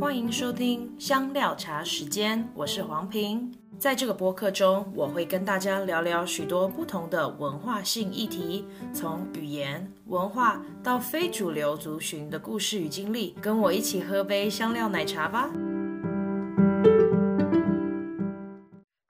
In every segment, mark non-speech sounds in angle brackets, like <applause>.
欢迎收听香料茶时间，我是黄平。在这个播客中，我会跟大家聊聊许多不同的文化性议题，从语言、文化到非主流族群的故事与经历。跟我一起喝杯香料奶茶吧。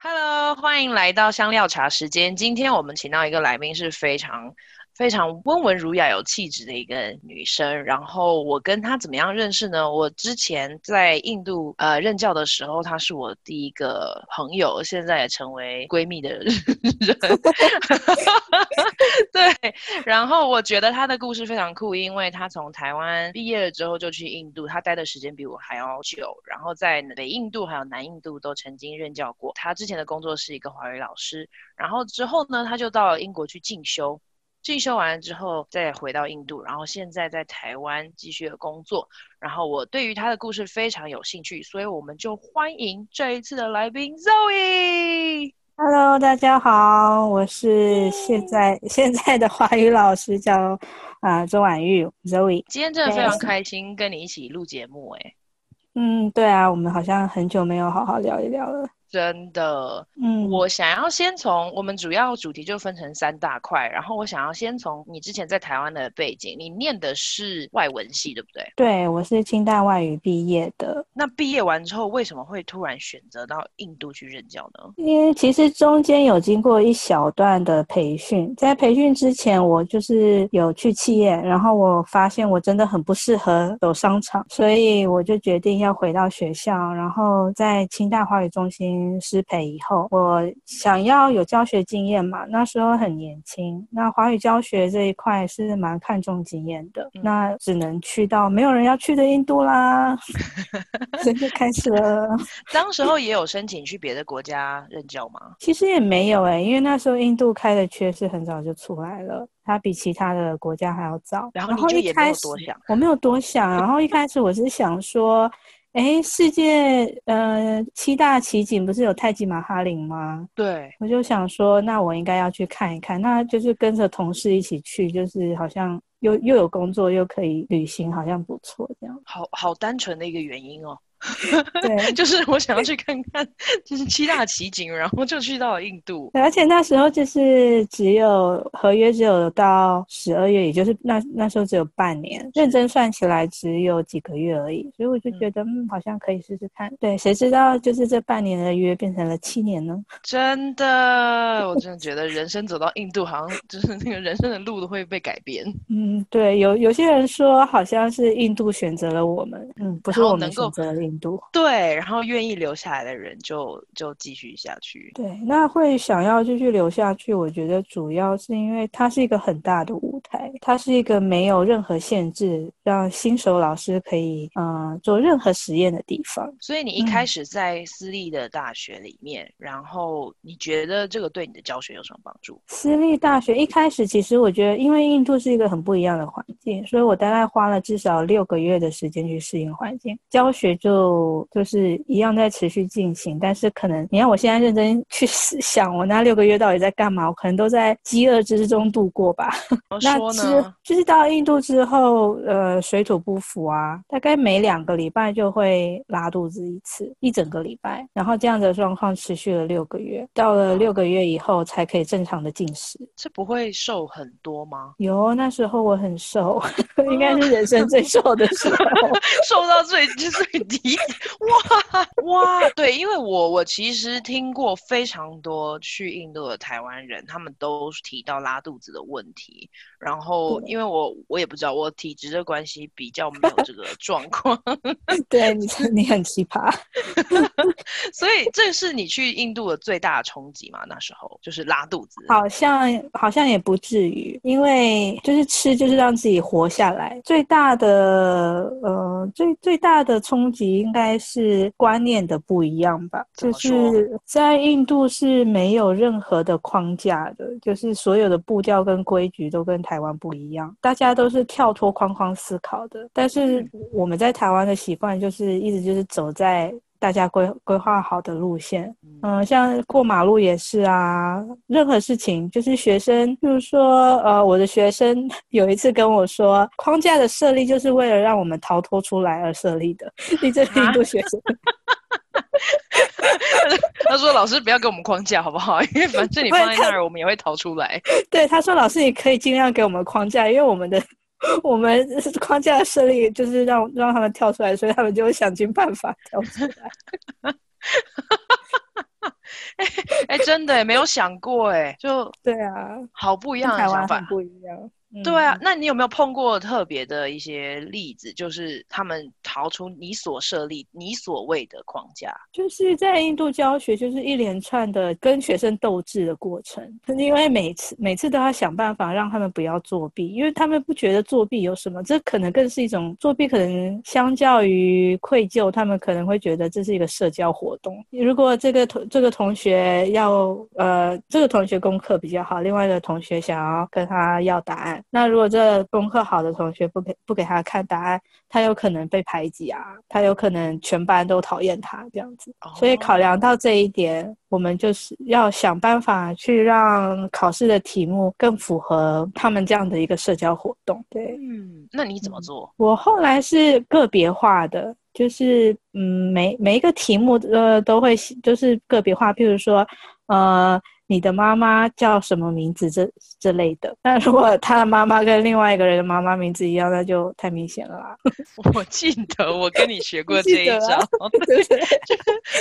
Hello，欢迎来到香料茶时间。今天我们请到一个来宾是非常。非常温文儒雅、有气质的一个女生。然后我跟她怎么样认识呢？我之前在印度呃任教的时候，她是我第一个朋友，现在也成为闺蜜的人。<laughs> 对，然后我觉得她的故事非常酷，因为她从台湾毕业了之后就去印度，她待的时间比我还要久。然后在北印度还有南印度都曾经任教过。她之前的工作是一个华语老师，然后之后呢，她就到英国去进修。进修完了之后，再回到印度，然后现在在台湾继续的工作。然后我对于他的故事非常有兴趣，所以我们就欢迎这一次的来宾 Zoe。Hello，大家好，我是现在现在的华语老师叫，啊周婉玉 Zoe。今天真的非常开心跟你一起录节目，哎。嗯，对啊，我们好像很久没有好好聊一聊了。真的，嗯，我想要先从我们主要主题就分成三大块，然后我想要先从你之前在台湾的背景，你念的是外文系，对不对？对，我是清大外语毕业的。那毕业完之后，为什么会突然选择到印度去任教呢？因为其实中间有经过一小段的培训，在培训之前，我就是有去企业，然后我发现我真的很不适合走商场，所以我就决定要回到学校，然后在清大华语中心。师培以后，我想要有教学经验嘛，那时候很年轻，那华语教学这一块是蛮看重经验的，嗯、那只能去到没有人要去的印度啦，<laughs> 所以就开始了。当时候也有申请去别的国家任教吗？其实也没有哎、欸，因为那时候印度开的缺是很早就出来了，它比其他的国家还要早。然后你就也没有多想，我没有多想，然后一开始我是想说。哎，世界呃七大奇景不是有太极马哈林吗？对，我就想说，那我应该要去看一看，那就是跟着同事一起去，就是好像又又有工作又可以旅行，好像不错这样。好好单纯的一个原因哦。<laughs> 对，<laughs> 就是我想要去看看，就是七大奇景，然后就去到了印度。而且那时候就是只有合约，只有到十二月，也就是那那时候只有半年，认真算起来只有几个月而已。所以我就觉得，嗯，嗯，好像可以试试看。对，谁知道就是这半年的约变成了七年呢？真的，我真的觉得人生走到印度，好像就是那个人生的路都会被改变。嗯，对，有有些人说，好像是印度选择了我们，嗯，不是我们选择了印度。对，然后愿意留下来的人就就继续下去。对，那会想要继续留下去，我觉得主要是因为它是一个很大的舞台，它是一个没有任何限制，让新手老师可以嗯、呃、做任何实验的地方。所以你一开始在私立的大学里面，嗯、然后你觉得这个对你的教学有什么帮助？私立大学一开始，其实我觉得，因为印度是一个很不一样的环境，所以我大概花了至少六个月的时间去适应环境，教学就。就就是一样在持续进行，但是可能你看我现在认真去 <laughs> 想，我那六个月到底在干嘛？我可能都在饥饿之中度过吧。怎么说呢？就是到印度之后，呃，水土不服啊，大概每两个礼拜就会拉肚子一次，一整个礼拜，然后这样的状况持续了六个月。到了六个月以后，才可以正常的进食。这不会瘦很多吗？有，那时候我很瘦，<laughs> 应该是人生最瘦的时候，<laughs> 瘦到最最低。哇哇，对，因为我我其实听过非常多去印度的台湾人，他们都提到拉肚子的问题。然后，因为我我也不知道，我体质的关系比较没有这个状况。<laughs> 对，你你很奇葩，<laughs> <laughs> 所以这是你去印度的最大的冲击嘛？那时候就是拉肚子，好像好像也不至于，因为就是吃就是让自己活下来。最大的呃最最大的冲击。应该是观念的不一样吧，就是在印度是没有任何的框架的，就是所有的步调跟规矩都跟台湾不一样，大家都是跳脱框框思考的。但是我们在台湾的习惯就是一直就是走在大家规规划好的路线。嗯、呃，像过马路也是啊，任何事情就是学生，就是说呃，我的学生 <laughs> 有一次跟我说，框架的设立就是为了让我们逃脱出来而设立的。<laughs> 你这印度学生。<laughs> 他说：“老师不要给我们框架好不好？因为反正你放在那儿，我们也会逃出来。”对，他说：“老师，你可以尽量给我们框架，因为我们的我们框架的设立就是让让他们跳出来，所以他们就会想尽办法跳出来。<laughs> ”哎哎，真的没有想过哎，就对啊，好不一样的想法，不一样。对啊，那你有没有碰过特别的一些例子？就是他们逃出你所设立、你所谓的框架？就是在印度教学，就是一连串的跟学生斗智的过程。因为每次每次都要想办法让他们不要作弊，因为他们不觉得作弊有什么，这可能更是一种作弊。可能相较于愧疚，他们可能会觉得这是一个社交活动。如果这个同这个同学要呃，这个同学功课比较好，另外一个同学想要跟他要答案。那如果这功课好的同学不给不给他看答案，他有可能被排挤啊，他有可能全班都讨厌他这样子。所以考量到这一点，我们就是要想办法去让考试的题目更符合他们这样的一个社交活动。对，嗯，那你怎么做？我后来是个别化的，就是嗯，每每一个题目呃都会就是个别化，譬如说呃。你的妈妈叫什么名字？这这类的。但如果他的妈妈跟另外一个人的妈妈名字一样，那就太明显了啦。<laughs> 我记得我跟你学过这一招，<laughs> 对对，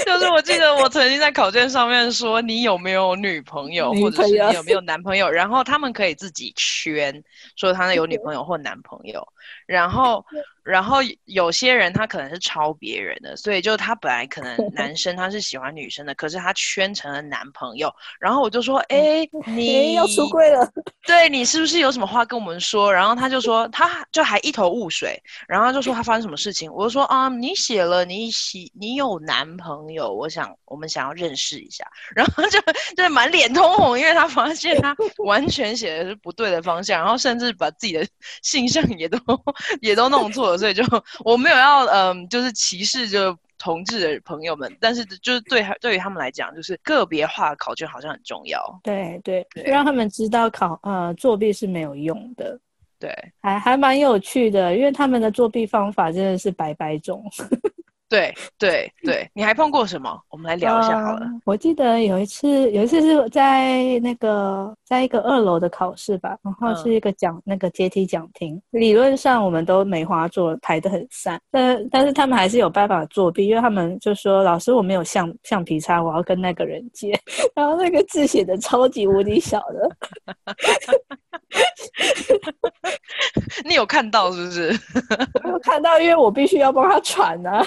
就是我记得我曾经在考卷上面说，你有没有女朋友，或者是你有没有男朋友，然后他们可以自己圈，说他那有女朋友或男朋友，然后。然后有些人他可能是抄别人的，所以就他本来可能 <laughs> 男生他是喜欢女生的，可是他圈成了男朋友。然后我就说：“哎，你要出柜了？对，你是不是有什么话跟我们说？”然后他就说，他就还一头雾水。然后他就说他发生什么事情？我就说：“啊，你写了你喜你有男朋友，我想我们想要认识一下。”然后就就满脸通红，因为他发现他完全写的是不对的方向，然后甚至把自己的 <laughs> 性向也都 <laughs> 也都弄错了。所以就我没有要嗯，就是歧视就同志的朋友们，但是就是对对于他们来讲，就是个别化考卷好像很重要。对对对，让他们知道考呃作弊是没有用的。对，还还蛮有趣的，因为他们的作弊方法真的是百百种。<laughs> 对对对，你还碰过什么？我们来聊一下好了。Uh, 我记得有一次，有一次是在那个在一个二楼的考试吧，然后是一个讲、嗯、那个阶梯讲厅。理论上我们都梅花座排得很散，但但是他们还是有办法作弊，因为他们就说：“老师，我没有橡橡皮擦，我要跟那个人借。<laughs> ”然后那个字写的超级无敌小的。<laughs> 你有看到是不是？<laughs> 我有看到，因为我必须要帮他传啊。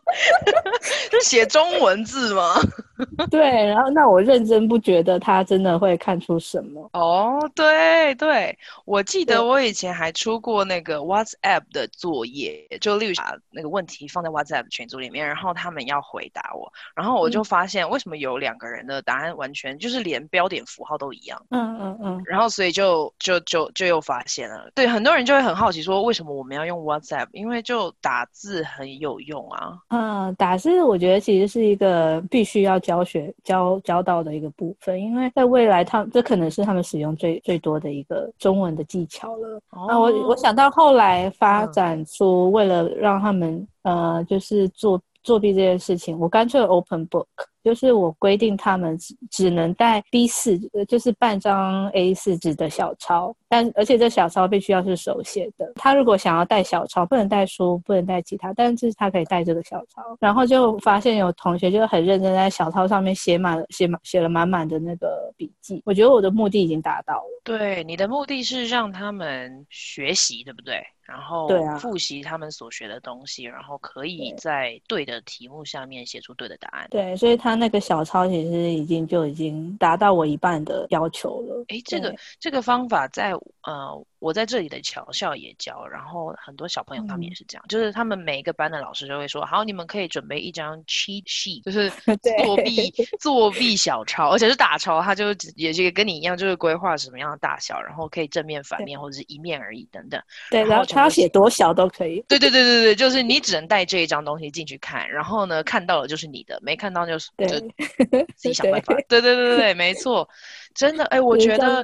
是 <laughs> 写中文字吗？<laughs> 对，然后那我认真不觉得他真的会看出什么哦。对对，我记得我以前还出过那个 WhatsApp 的作业，就例如把那个问题放在 WhatsApp 群组里面，然后他们要回答我，然后我就发现为什么有两个人的答案完全就是连标点符号都一样。嗯嗯嗯。然后所以就就就就又发现了，对，很多人就会很好奇说，为什么我们要用 WhatsApp？因为就打字很有用啊。嗯，打字我觉得其实是一个必须要教学教教到的一个部分，因为在未来他，这可能是他们使用最最多的一个中文的技巧了。哦、啊，我我想到后来发展出为了让他们、嗯、呃，就是做作弊这件事情，我干脆 open book。就是我规定他们只只能带 B4，就是半张 A 四纸的小抄，但而且这小抄必须要是手写的。他如果想要带小抄，不能带书，不能带其他，但是他可以带这个小抄。然后就发现有同学就很认真在小抄上面写满了写满写了满满的那个笔记。我觉得我的目的已经达到了。对，你的目的是让他们学习，对不对？然后复习他们所学的东西，然后可以在对的题目下面写出对的答案。对，所以他那个小抄其实已经就已经达到我一半的要求了。诶，这个这个方法在呃我在这里的侨校也教，然后很多小朋友他们也是这样，嗯、就是他们每一个班的老师就会说，好，你们可以准备一张 cheat sheet，就是 <laughs> 作弊作弊小抄，而且是打抄，他就也是跟你一样，就是规划什么样的大小，然后可以正面、反面或者是一面而已等等。对，然后他要写多小都可以。对对对对对，就是你只能带这一张东西进去看，然后呢，看到了就是你的，没看到就是就 <laughs> 自己想办法。对对对对对，没错。真的，哎，我觉得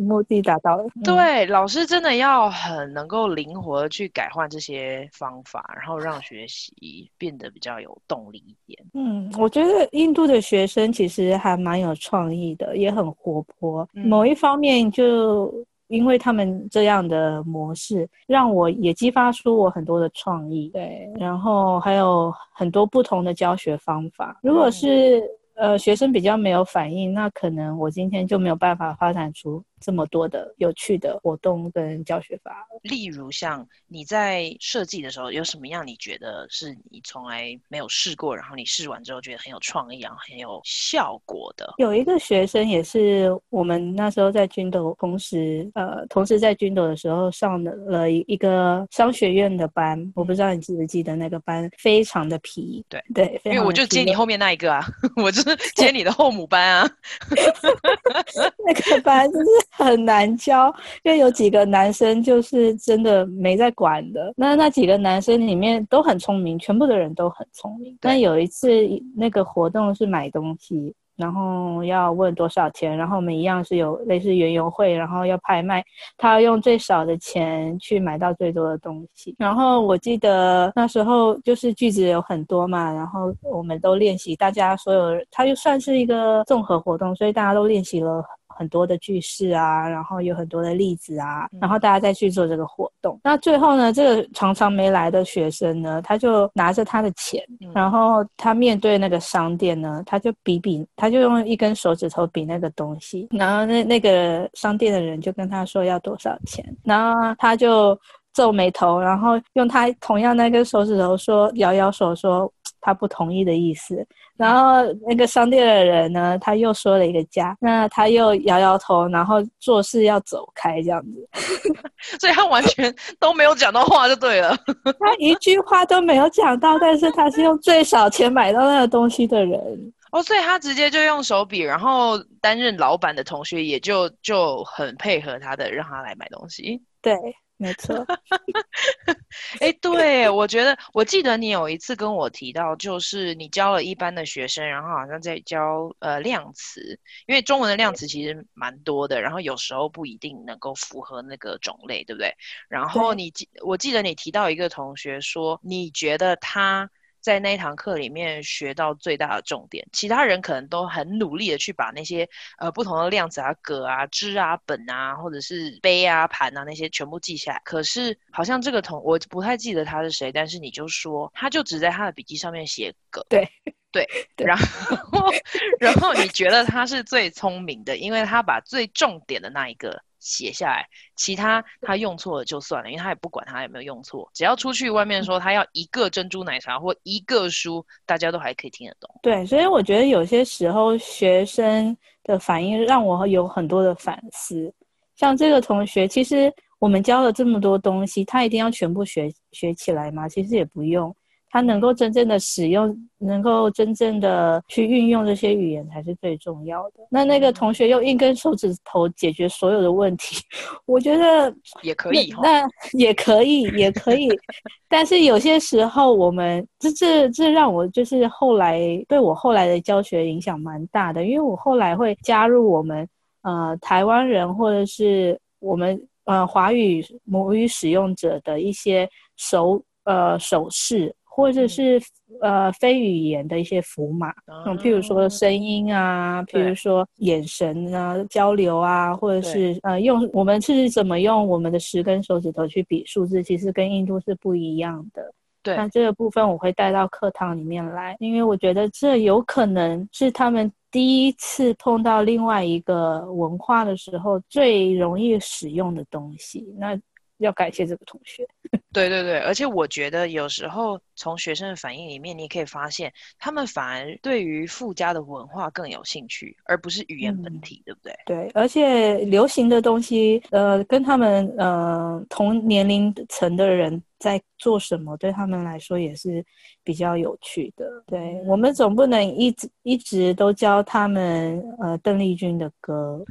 目的达到了。对，嗯、老师真的要很能够灵活的去改换这些方法，然后让学习变得比较有动力一点。嗯，我觉得印度的学生其实还蛮有创意的，也很活泼。嗯、某一方面，就因为他们这样的模式，让我也激发出我很多的创意。对，然后还有很多不同的教学方法。如果是、嗯呃，学生比较没有反应，那可能我今天就没有办法发展出这么多的有趣的活动跟教学法。例如，像你在设计的时候，有什么样你觉得是你从来没有试过，然后你试完之后觉得很有创意，然后很有效果的？有一个学生也是我们那时候在军斗，同时呃，同时在军斗的时候上了一一个商学院的班，我不知道你记不记得那个班，非常的皮。对对，因为我就接你后面那一个啊，<laughs> 我就是。接你的后母班啊，<laughs> 那个班就是 <laughs> 很难教，因为有几个男生就是真的没在管的。那那几个男生里面都很聪明，全部的人都很聪明。但有一次那个活动是买东西。然后要问多少钱，然后我们一样是有类似园游会，然后要拍卖，他要用最少的钱去买到最多的东西。然后我记得那时候就是句子有很多嘛，然后我们都练习，大家所有，他就算是一个综合活动，所以大家都练习了。很多的句式啊，然后有很多的例子啊，然后大家再去做这个活动。嗯、那最后呢，这个常常没来的学生呢，他就拿着他的钱，嗯、然后他面对那个商店呢，他就比比，他就用一根手指头比那个东西，然后那那个商店的人就跟他说要多少钱，然后他就皱眉头，然后用他同样那根手指头说摇摇手说他不同意的意思。然后那个商店的人呢，他又说了一个价，那他又摇摇头，然后做事要走开这样子，<laughs> 所以他完全都没有讲到话就对了，<laughs> 他一句话都没有讲到，但是他是用最少钱买到那个东西的人。哦，所以他直接就用手笔，然后担任老板的同学也就就很配合他的，让他来买东西，对。没错，<laughs> 哎，对，我觉得我记得你有一次跟我提到，就是你教了一班的学生，然后好像在教呃量词，因为中文的量词其实蛮多的，然后有时候不一定能够符合那个种类，对不对？然后你记，我记得你提到一个同学说，你觉得他。在那一堂课里面学到最大的重点，其他人可能都很努力的去把那些呃不同的量子啊、格啊、支啊、本啊，或者是杯啊、盘啊那些全部记下来。可是好像这个同我不太记得他是谁，但是你就说他就只在他的笔记上面写格。对对，对然后 <laughs> 然后你觉得他是最聪明的，因为他把最重点的那一个。写下来，其他他用错了就算了，因为他也不管他有没有用错，只要出去外面说他要一个珍珠奶茶或一个书，大家都还可以听得懂。对，所以我觉得有些时候学生的反应让我有很多的反思。像这个同学，其实我们教了这么多东西，他一定要全部学学起来吗？其实也不用。他能够真正的使用，能够真正的去运用这些语言才是最重要的。那那个同学用一根手指头解决所有的问题，<laughs> 我觉得也可以。那也可以，也可以。<laughs> 但是有些时候，我们这这这让我就是后来对我后来的教学影响蛮大的，因为我后来会加入我们呃台湾人或者是我们呃华语母语使用者的一些手呃手势。或者是呃非语言的一些符码，嗯，譬如说声音啊，譬如说眼神啊，交流啊，或者是呃用我们是怎么用我们的十根手指头去比数字，其实跟印度是不一样的。对，那这个部分我会带到课堂里面来，因为我觉得这有可能是他们第一次碰到另外一个文化的时候最容易使用的东西。那要感谢这个同学。<laughs> 对对对，而且我觉得有时候从学生的反应里面，你也可以发现，他们反而对于附加的文化更有兴趣，而不是语言本体，嗯、对不对？对，而且流行的东西，呃，跟他们呃同年龄层的人在做什么，对他们来说也是比较有趣的。对，我们总不能一直一直都教他们呃邓丽君的歌。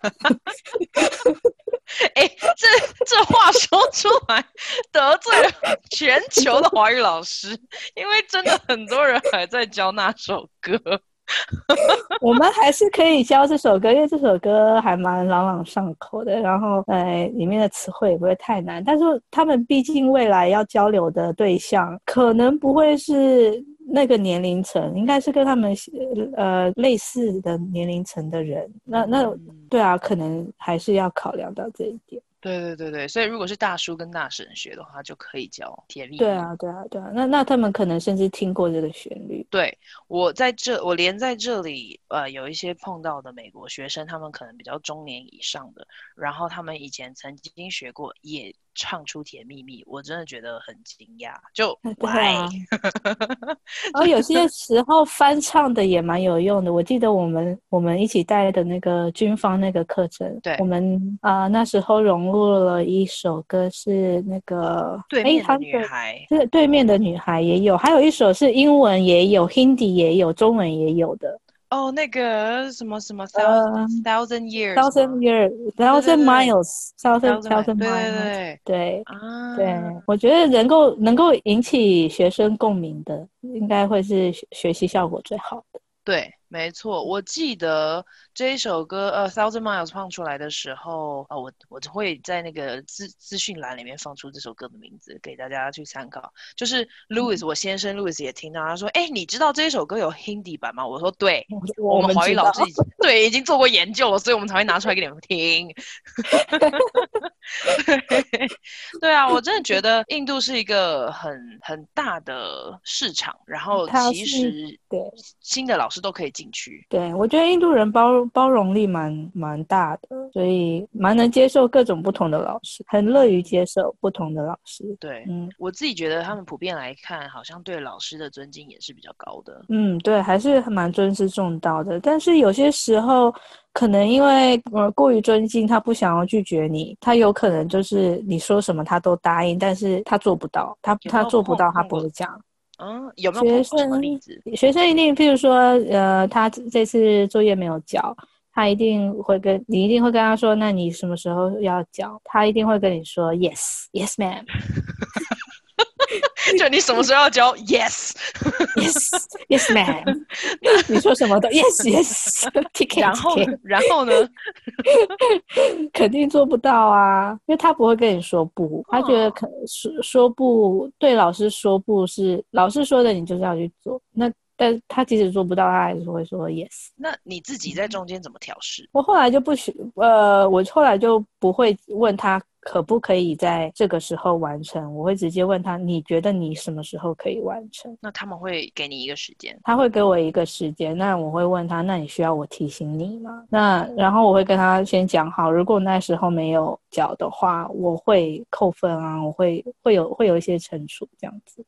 <laughs> <laughs> 哎，这这话说出来得罪了全球的华语老师，因为真的很多人还在教那首歌。<laughs> 我们还是可以教这首歌，因为这首歌还蛮朗朗上口的，然后呃，里面的词汇也不会太难。但是他们毕竟未来要交流的对象，可能不会是那个年龄层，应该是跟他们呃类似的年龄层的人。那那对啊，可能还是要考量到这一点。对对对对，所以如果是大叔跟大婶学的话，就可以教甜蜜。对啊对啊对啊，那那他们可能甚至听过这个旋律。对，我在这，我连在这里，呃，有一些碰到的美国学生，他们可能比较中年以上的，然后他们以前曾经学过，也唱出甜蜜蜜，我真的觉得很惊讶。就对啊，<laughs> 然后有些时候翻唱的也蛮有用的。我记得我们我们一起带的那个军方那个课程，对，我们啊、呃、那时候融入了一首歌是那个对面的女孩，对对面的女孩也有，还有一首是英文也有，Hindi 也有，中文也有的。哦，那个什么什么 thousand thousand years，thousand years，thousand miles，thousand thousand miles，对对对，我觉得能够能够引起学生共鸣的，应该会是学习效果最好的。对。没错，我记得这一首歌，呃，《Thousand Miles》放出来的时候，呃，我我会在那个资资讯栏里面放出这首歌的名字给大家去参考。就是 Louis，我先生 Louis 也听到，他说：“哎，你知道这一首歌有 Hindi 版吗？”我说：“对，我，我们华语老师已经对已经做过研究了，所以我们才会拿出来给你们听。” <laughs> <laughs> <laughs> 对啊，我真的觉得印度是一个很很大的市场，然后其实对新的老师都可以进。去，对，我觉得印度人包包容力蛮蛮大的，所以蛮能接受各种不同的老师，很乐于接受不同的老师。对，嗯，我自己觉得他们普遍来看，好像对老师的尊敬也是比较高的。嗯，对，还是蛮尊师重道的。但是有些时候，可能因为呃过于尊敬，他不想要拒绝你，他有可能就是你说什么他都答应，但是他做不到，他他做不到，他不会讲。嗯，有没有什么例子？学生一定，譬如说，呃，他这次作业没有交，他一定会跟你一定会跟他说，那你什么时候要交？他一定会跟你说，yes，yes ma'am。<laughs> <laughs> 就你什么时候要交？Yes，Yes，Yes man。<laughs> 你说什么都 Yes，Yes。<laughs> 然后，然后呢？肯定做不到啊，因为他不会跟你说不，他觉得可说说不对，老师说不是老师说的，你就是要去做。那但他即使做不到，他还是会说 Yes。那你自己在中间怎么调试？我后来就不许，呃，我后来就不会问他。可不可以在这个时候完成？我会直接问他，你觉得你什么时候可以完成？那他们会给你一个时间？他会给我一个时间，那我会问他，那你需要我提醒你吗？那然后我会跟他先讲好，如果那时候没有缴的话，我会扣分啊，我会会有会有一些惩处这样子。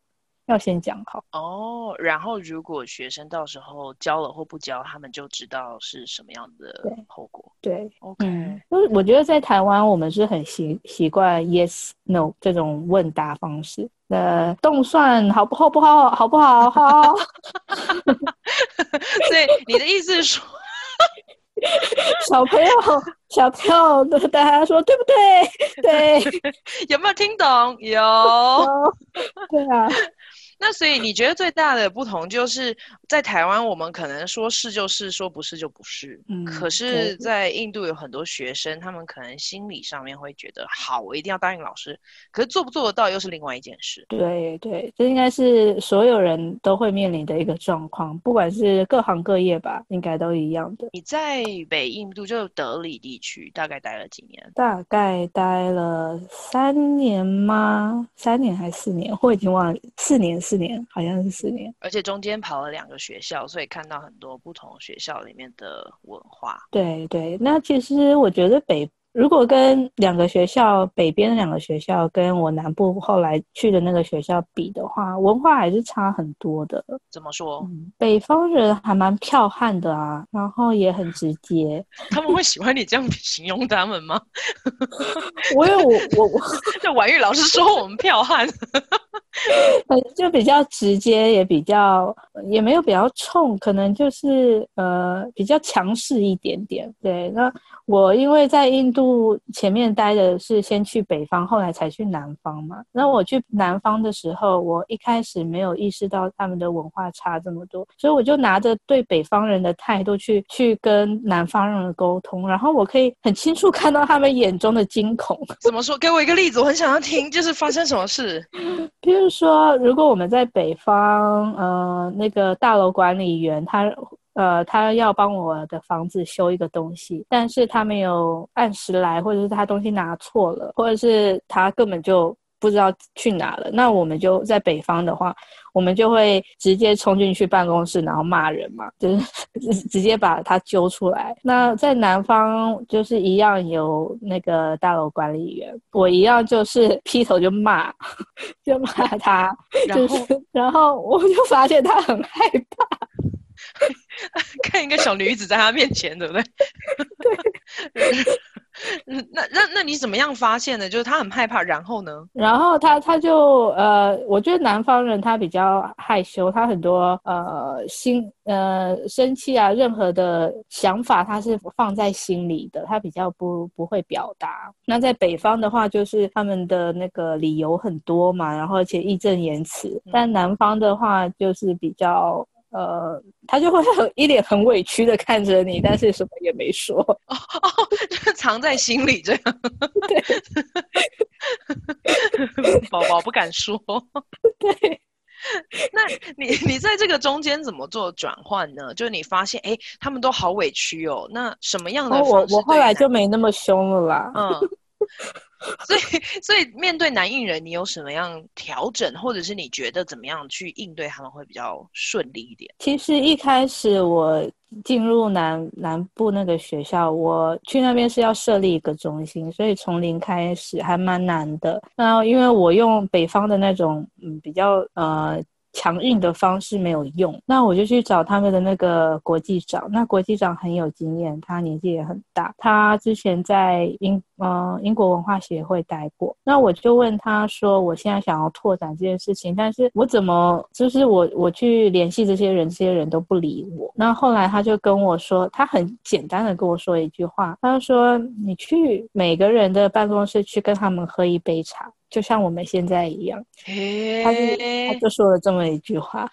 要先讲好哦，然后如果学生到时候交了或不交，他们就知道是什么样的后果。对，对，OK。就是我觉得在台湾，我们是很习习惯 yes no 这种问答方式。呃，动算好不好不好？好不好？好。<laughs> 所以你的意思是说，<laughs> 小朋友小朋友都大家说对不对？对，<laughs> 有没有听懂？有。对啊。那所以你觉得最大的不同就是在台湾，我们可能说是就是，说不是就不是。嗯，可是，在印度有很多学生，他们可能心理上面会觉得，好，我一定要答应老师。可是做不做得到又是另外一件事。对对，这应该是所有人都会面临的一个状况，不管是各行各业吧，应该都一样的。你在北印度就德里地区大概待了几年？大概待了三年吗？三年还是四年？我已经忘了，四年。四年，好像是四年，而且中间跑了两个学校，所以看到很多不同学校里面的文化。对对，那其实我觉得北如果跟两个学校，北边的两个学校跟我南部后来去的那个学校比的话，文化还是差很多的。怎么说？嗯，北方人还蛮剽悍的啊，然后也很直接。<laughs> 他们会喜欢你这样形容他们吗？<laughs> 我有我我我，<laughs> 这婉玉老师说我们剽悍。就比较直接，也比较也没有比较冲，可能就是呃比较强势一点点。对，那我因为在印度前面待的是先去北方，后来才去南方嘛。那我去南方的时候，我一开始没有意识到他们的文化差这么多，所以我就拿着对北方人的态度去去跟南方人沟通，然后我可以很清楚看到他们眼中的惊恐。怎么说？给我一个例子，我很想要听，就是发生什么事？<laughs> 比如说，如果我们在北方，呃，那个大楼管理员他，呃，他要帮我的房子修一个东西，但是他没有按时来，或者是他东西拿错了，或者是他根本就。不知道去哪了，那我们就在北方的话，我们就会直接冲进去办公室，然后骂人嘛，就是 <laughs> 直接把他揪出来。那在南方就是一样有那个大楼管理员，我一样就是 <laughs> 劈头就骂，<laughs> 就骂他，就是，然后然后我就发现他很害怕。<laughs> 看一个小女子在他面前，对不对？<laughs> 对。那那那你怎么样发现的？就是他很害怕，然后呢？然后他他就呃，我觉得南方人他比较害羞，他很多呃心呃生气啊，任何的想法他是放在心里的，他比较不不会表达。那在北方的话，就是他们的那个理由很多嘛，然后而且义正言辞。但南方的话，就是比较。呃，他就会很一脸很委屈的看着你，但是什么也没说，<laughs> 哦哦，就藏在心里这样。对，<laughs> 宝宝不敢说。对，<laughs> 那你你在这个中间怎么做转换呢？就是你发现，哎，他们都好委屈哦。那什么样的？我我后来就没那么凶了啦。嗯。<laughs> 所以，所以面对男艺人，你有什么样调整，或者是你觉得怎么样去应对他们会比较顺利一点？其实一开始我进入南南部那个学校，我去那边是要设立一个中心，所以从零开始还蛮难的。那因为我用北方的那种嗯比较呃。强硬的方式没有用，那我就去找他们的那个国际长。那国际长很有经验，他年纪也很大，他之前在英呃英国文化协会待过。那我就问他说：“我现在想要拓展这件事情，但是我怎么就是我我去联系这些人，这些人都不理我。”那后来他就跟我说，他很简单的跟我说一句话，他说：“你去每个人的办公室去跟他们喝一杯茶。”就像我们现在一样，他就他就说了这么一句话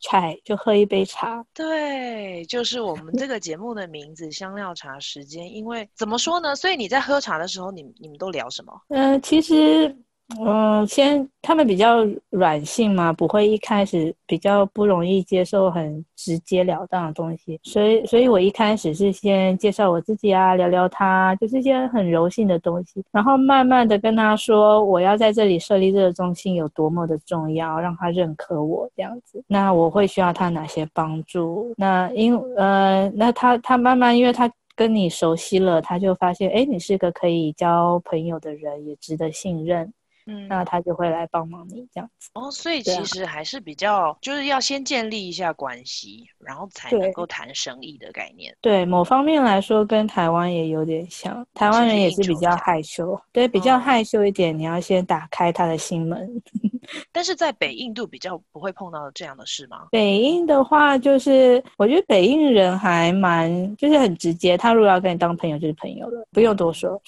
，try 就喝一杯茶。对，就是我们这个节目的名字“香料茶时间”。因为怎么说呢？所以你在喝茶的时候，你你们都聊什么？嗯、呃，其实。嗯，先他们比较软性嘛，不会一开始比较不容易接受很直截了当的东西，所以，所以我一开始是先介绍我自己啊，聊聊他，就是一些很柔性的东西，然后慢慢的跟他说我要在这里设立这个中心有多么的重要，让他认可我这样子，那我会需要他哪些帮助？那因呃，那他他慢慢因为他跟你熟悉了，他就发现，哎，你是个可以交朋友的人，也值得信任。嗯，那他就会来帮忙你这样子哦，所以其实还是比较，啊、就是要先建立一下关系，然后才能够谈生意的概念。对，某方面来说跟台湾也有点像，台湾人也是比较害羞，对，比较害羞一点，嗯、你要先打开他的心门。<laughs> 但是在北印度比较不会碰到这样的事吗？北印的话，就是我觉得北印人还蛮，就是很直接，他如果要跟你当朋友，就是朋友了，不用多说。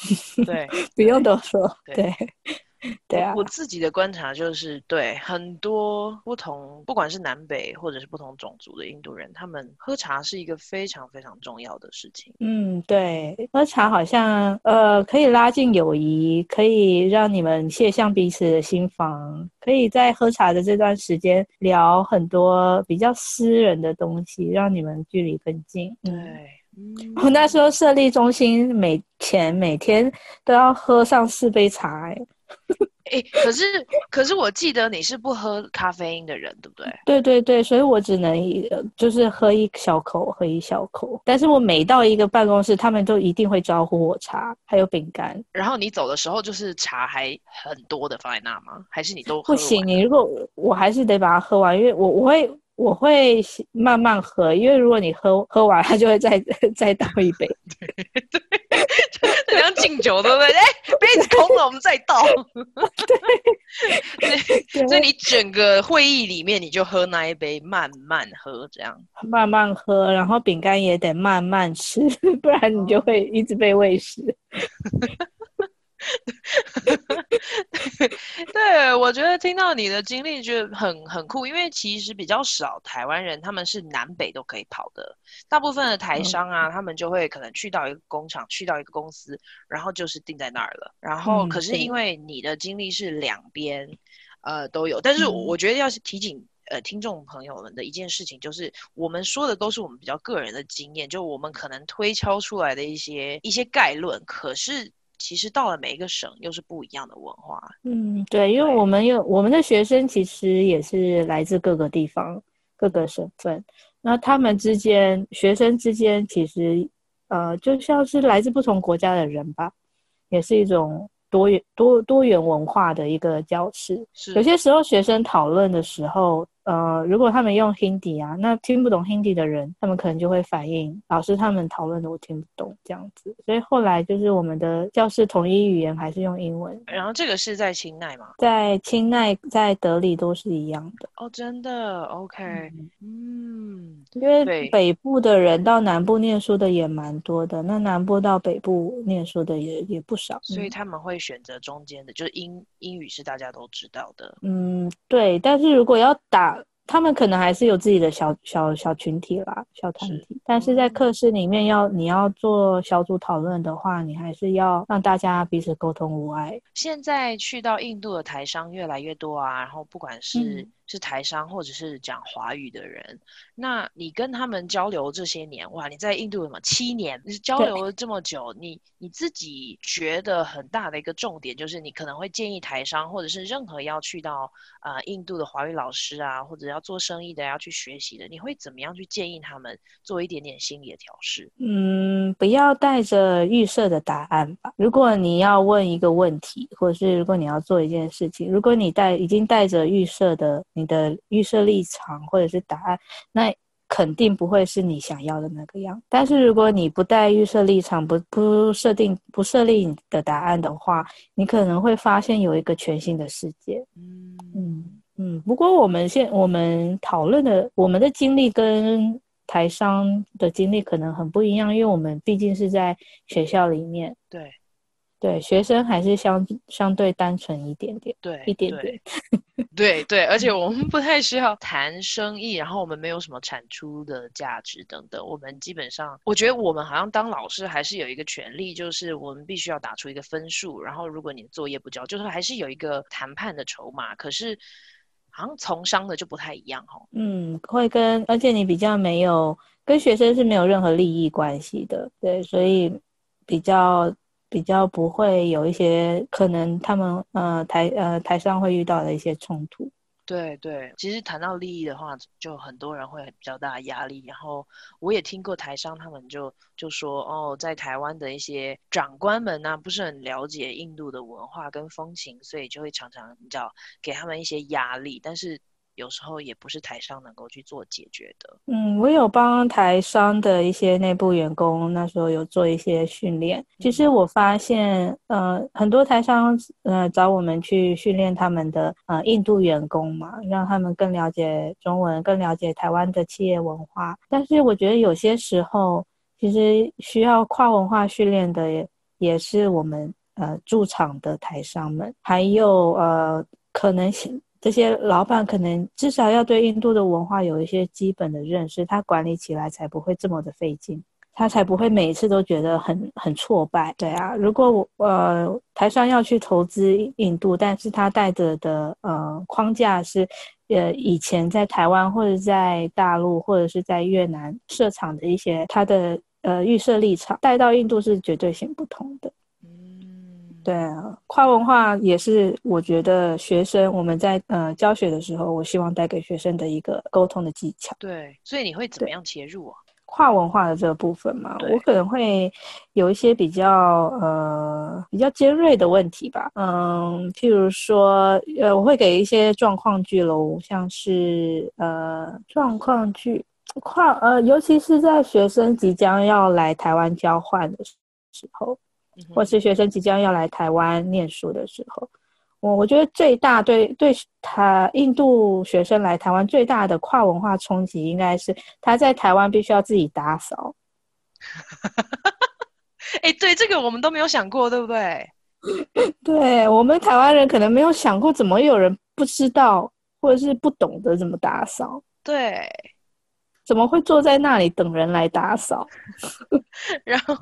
对，<laughs> 不用多说，对。对 <laughs> 对啊，我自己的观察就是，对很多不同，不管是南北或者是不同种族的印度人，他们喝茶是一个非常非常重要的事情。嗯，对，喝茶好像呃可以拉近友谊，可以让你们卸下彼此的心防，可以在喝茶的这段时间聊很多比较私人的东西，让你们距离更近。对。我、嗯、那时候设立中心，每前每天都要喝上四杯茶，哎，哎、欸，可是可是我记得你是不喝咖啡因的人，对不对？对对对，所以我只能一就是喝一小口，喝一小口。但是我每到一个办公室，他们都一定会招呼我茶，还有饼干。然后你走的时候，就是茶还很多的放在那吗？还是你都喝？不行，你如果我还是得把它喝完，因为我我会。我会慢慢喝，因为如果你喝喝完，他就会再 <laughs> 再倒一杯。<laughs> 对对，就像敬酒，对不对？<laughs> 哎，杯子空了，我们再倒。<laughs> 对，<laughs> 所以你整个会议里面，你就喝那一杯，慢慢喝，这样慢慢喝，然后饼干也得慢慢吃，不然你就会一直被喂食。<laughs> 对，我觉得听到你的经历就很很酷，因为其实比较少台湾人，他们是南北都可以跑的。大部分的台商啊，嗯、他们就会可能去到一个工厂，去到一个公司，然后就是定在那儿了。然后，可是因为你的经历是两边，嗯、呃都有，但是我觉得要是提醒呃听众朋友们的一件事情，就是我们说的都是我们比较个人的经验，就我们可能推敲出来的一些一些概论，可是。其实到了每一个省，又是不一样的文化。嗯，对，因为我们有我们的学生，其实也是来自各个地方、各个省份。那他们之间，学生之间，其实呃，就像是来自不同国家的人吧，也是一种多元多多元文化的一个教室。是，有些时候学生讨论的时候。呃，如果他们用 Hindi 啊，那听不懂 Hindi 的人，他们可能就会反映老师他们讨论的我听不懂这样子。所以后来就是我们的教室统一语言还是用英文。然后这个是在清奈吗？在清奈，在德里都是一样的。哦，真的？OK，嗯，嗯，因为北部的人到南部念书的也蛮多的，那南部到北部念书的也也不少，所以他们会选择中间的，就是英英语是大家都知道的。嗯，对，但是如果要打。他们可能还是有自己的小小小群体啦，小团体。是但是在课室里面要你要做小组讨论的话，你还是要让大家彼此沟通无碍。现在去到印度的台商越来越多啊，然后不管是、嗯。是台商或者是讲华语的人，那你跟他们交流这些年，哇，你在印度有什么七年？交流了这么久，你你自己觉得很大的一个重点，就是你可能会建议台商或者是任何要去到呃印度的华语老师啊，或者要做生意的要去学习的，你会怎么样去建议他们做一点点心理的调试？嗯，不要带着预设的答案吧。如果你要问一个问题，或者是如果你要做一件事情，如果你带已经带着预设的。你的预设立场或者是答案，那肯定不会是你想要的那个样。但是如果你不带预设立场，不不设定不设立你的答案的话，你可能会发现有一个全新的世界。嗯嗯嗯。不过我们现我们讨论的我们的经历跟台商的经历可能很不一样，因为我们毕竟是在学校里面。对。对，学生还是相相对单纯一点点，对，一点点，对对，而且我们不太需要谈生意，然后我们没有什么产出的价值等等，我们基本上，我觉得我们好像当老师还是有一个权利，就是我们必须要打出一个分数，然后如果你的作业不交，就是还是有一个谈判的筹码，可是好像从商的就不太一样哦。嗯，会跟，而且你比较没有跟学生是没有任何利益关系的，对，所以比较。比较不会有一些可能他们呃台呃台上会遇到的一些冲突。对对，其实谈到利益的话，就很多人会比较大的压力。然后我也听过台商他们就就说哦，在台湾的一些长官们呢、啊，不是很了解印度的文化跟风情，所以就会常常你知道给他们一些压力。但是。有时候也不是台商能够去做解决的。嗯，我有帮台商的一些内部员工，那时候有做一些训练。其实我发现，呃，很多台商呃找我们去训练他们的呃印度员工嘛，让他们更了解中文，更了解台湾的企业文化。但是我觉得有些时候，其实需要跨文化训练的也也是我们呃驻场的台商们，还有呃可能性。这些老板可能至少要对印度的文化有一些基本的认识，他管理起来才不会这么的费劲，他才不会每一次都觉得很很挫败。对啊，如果我呃台商要去投资印度，但是他带着的呃框架是呃以前在台湾或者在大陆或者是在越南设厂的一些他的呃预设立场带到印度是绝对行不通的。对啊，跨文化也是我觉得学生我们在呃教学的时候，我希望带给学生的一个沟通的技巧。对，所以你会怎么样切入啊？跨文化的这个部分嘛，我可能会有一些比较呃比较尖锐的问题吧。嗯，譬如说呃，我会给一些状况句喽，像是呃状况句跨呃，尤其是在学生即将要来台湾交换的时候。或是学生即将要来台湾念书的时候，我我觉得最大对对他印度学生来台湾最大的跨文化冲击，应该是他在台湾必须要自己打扫。哎、欸，对这个我们都没有想过，对不对？<laughs> 对，我们台湾人可能没有想过，怎么有人不知道或者是不懂得怎么打扫？对。怎么会坐在那里等人来打扫？<laughs> 然后，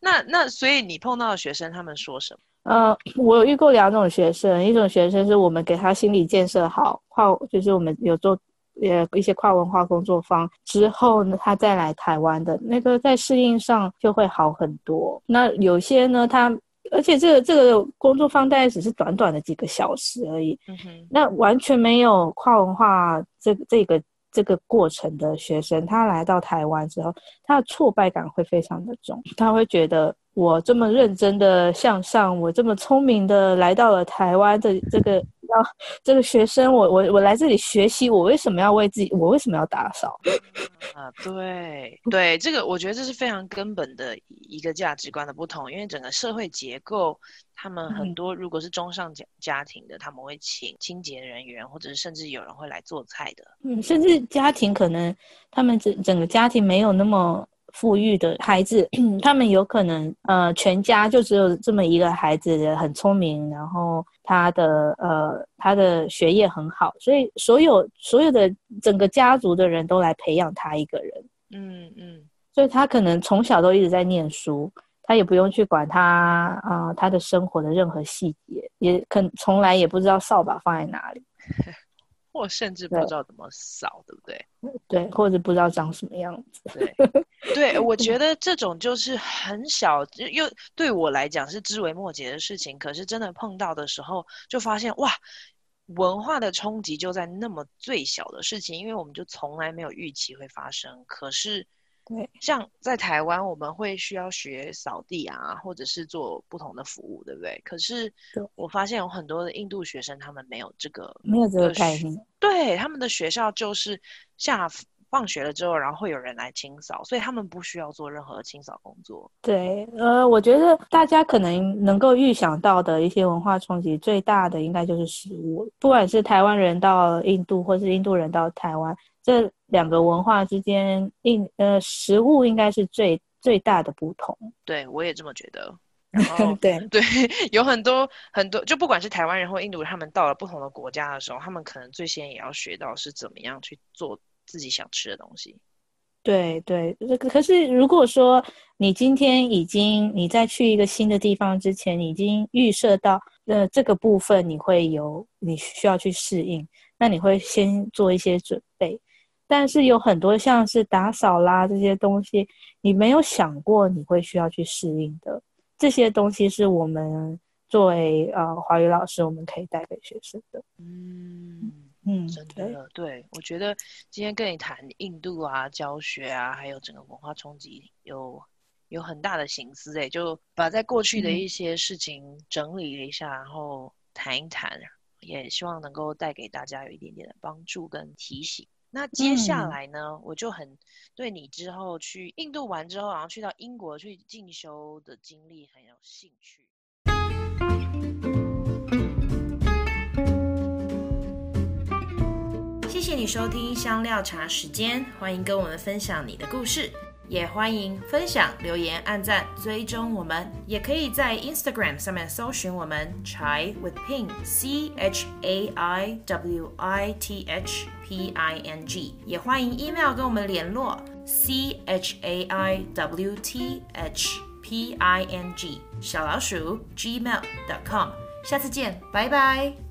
那那所以你碰到的学生他们说什么？呃，我有遇过两种学生，一种学生是我们给他心理建设好，跨就是我们有做呃一些跨文化工作坊之后呢，他再来台湾的那个在适应上就会好很多。那有些呢，他而且这个这个工作坊大概只是短短的几个小时而已，嗯哼，那完全没有跨文化这这个。这个过程的学生，他来到台湾之后，他的挫败感会非常的重，他会觉得我这么认真的向上，我这么聪明的来到了台湾的这个要这个学生，我我我来这里学习，我为什么要为自己，我为什么要打扫？<laughs> 啊，对对，这个我觉得这是非常根本的一个价值观的不同，因为整个社会结构。他们很多，如果是中上家家庭的，嗯，他们会请清洁人员，或者是甚至有人会来做菜的。嗯，甚至家庭可能他们整整个家庭没有那么富裕的孩子，<clears throat> 他们有可能呃全家就只有这么一个孩子很聪明，然后他的呃他的学业很好，所以所有所有的整个家族的人都来培养他一个人。嗯嗯，所以他可能从小都一直在念书。他也不用去管他啊、呃，他的生活的任何细节，也可从来也不知道扫把放在哪里，<laughs> 或甚至不知道怎么扫，对不对？<laughs> 对，或者不知道长什么样子。对，对，我 <laughs> 觉得这种就是很小，又对我来讲是枝微末节的事情，可是真的碰到的时候，就发现哇，文化的冲击就在那么最小的事情，因为我们就从来没有预期会发生，可是。对，像在台湾，我们会需要学扫地啊，或者是做不同的服务，对不对？可是我发现有很多的印度学生，他们没有这个，没有这个概念。对，他们的学校就是下放学了之后，然后会有人来清扫，所以他们不需要做任何清扫工作。对，呃，我觉得大家可能能够预想到的一些文化冲击最大的，应该就是食物，不管是台湾人到印度，或是印度人到台湾。这两个文化之间，应呃食物应该是最最大的不同。对，我也这么觉得。<laughs> 然后对对，有很多很多，就不管是台湾人或印度人，他们到了不同的国家的时候，他们可能最先也要学到是怎么样去做自己想吃的东西。对对，可是如果说你今天已经你在去一个新的地方之前，你已经预设到呃这个部分你会有你需要去适应，那你会先做一些准备。但是有很多像是打扫啦这些东西，你没有想过你会需要去适应的。这些东西是我们作为呃华语老师，我们可以带给学生的。嗯嗯，真的对，对，我觉得今天跟你谈印度啊教学啊，还有整个文化冲击，有有很大的心思诶，就把在过去的一些事情整理了一下，嗯、然后谈一谈，也希望能够带给大家有一点点的帮助跟提醒。那接下来呢，嗯，我就很对你之后去印度玩之后，然后去到英国去进修的经历很有兴趣。谢谢你收听香料茶时间，欢迎跟我们分享你的故事。也欢迎分享、留言、按赞、追踪我们，也可以在 Instagram 上面搜寻我们 Chai with Ping C H A I W I T H P I N G，也欢迎 email 跟我们联络 C H A I W T H P I N G 小老鼠 gmail.com，下次见，拜拜。